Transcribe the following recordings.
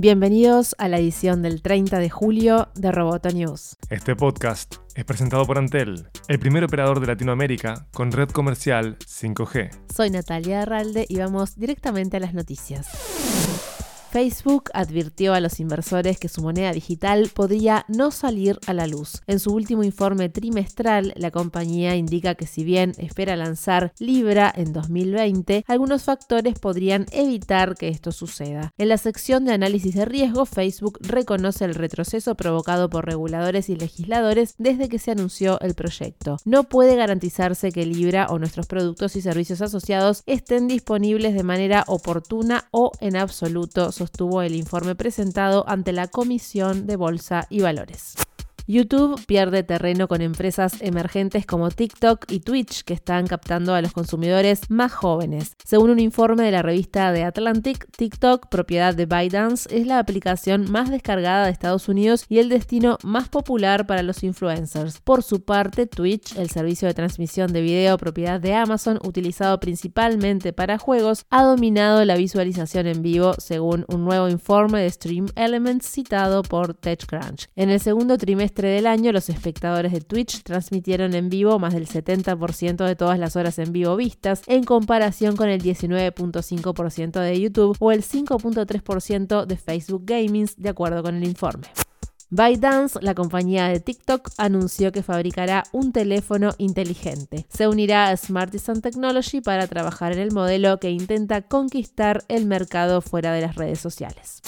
Bienvenidos a la edición del 30 de julio de Roboto News. Este podcast es presentado por Antel, el primer operador de Latinoamérica con red comercial 5G. Soy Natalia Arralde y vamos directamente a las noticias. Facebook advirtió a los inversores que su moneda digital podría no salir a la luz. En su último informe trimestral, la compañía indica que si bien espera lanzar Libra en 2020, algunos factores podrían evitar que esto suceda. En la sección de análisis de riesgo, Facebook reconoce el retroceso provocado por reguladores y legisladores desde que se anunció el proyecto. No puede garantizarse que Libra o nuestros productos y servicios asociados estén disponibles de manera oportuna o en absoluto sostuvo el informe presentado ante la Comisión de Bolsa y Valores. YouTube pierde terreno con empresas emergentes como TikTok y Twitch que están captando a los consumidores más jóvenes. Según un informe de la revista The Atlantic, TikTok, propiedad de ByteDance, es la aplicación más descargada de Estados Unidos y el destino más popular para los influencers. Por su parte, Twitch, el servicio de transmisión de video propiedad de Amazon, utilizado principalmente para juegos, ha dominado la visualización en vivo según un nuevo informe de Stream Elements citado por TechCrunch. En el segundo trimestre del año, los espectadores de Twitch transmitieron en vivo más del 70% de todas las horas en vivo vistas, en comparación con el 19.5% de YouTube o el 5.3% de Facebook Gaming, de acuerdo con el informe. ByteDance, la compañía de TikTok, anunció que fabricará un teléfono inteligente. Se unirá a Smartisan Technology para trabajar en el modelo que intenta conquistar el mercado fuera de las redes sociales.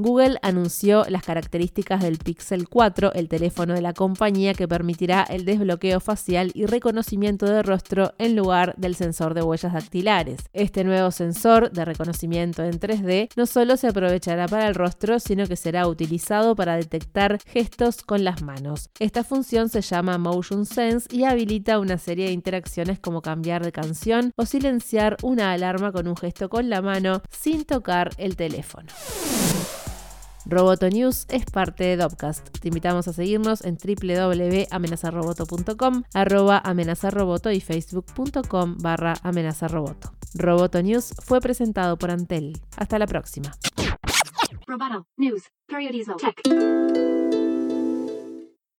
Google anunció las características del Pixel 4, el teléfono de la compañía que permitirá el desbloqueo facial y reconocimiento de rostro en lugar del sensor de huellas dactilares. Este nuevo sensor de reconocimiento en 3D no solo se aprovechará para el rostro, sino que será utilizado para detectar gestos con las manos. Esta función se llama Motion Sense y habilita una serie de interacciones como cambiar de canción o silenciar una alarma con un gesto con la mano sin tocar el teléfono. Roboto News es parte de Dopcast. Te invitamos a seguirnos en www.amenazaroboto.com, arroba amenazaroboto y facebook.com barra amenazaroboto. Roboto News fue presentado por Antel. Hasta la próxima. Roboto News,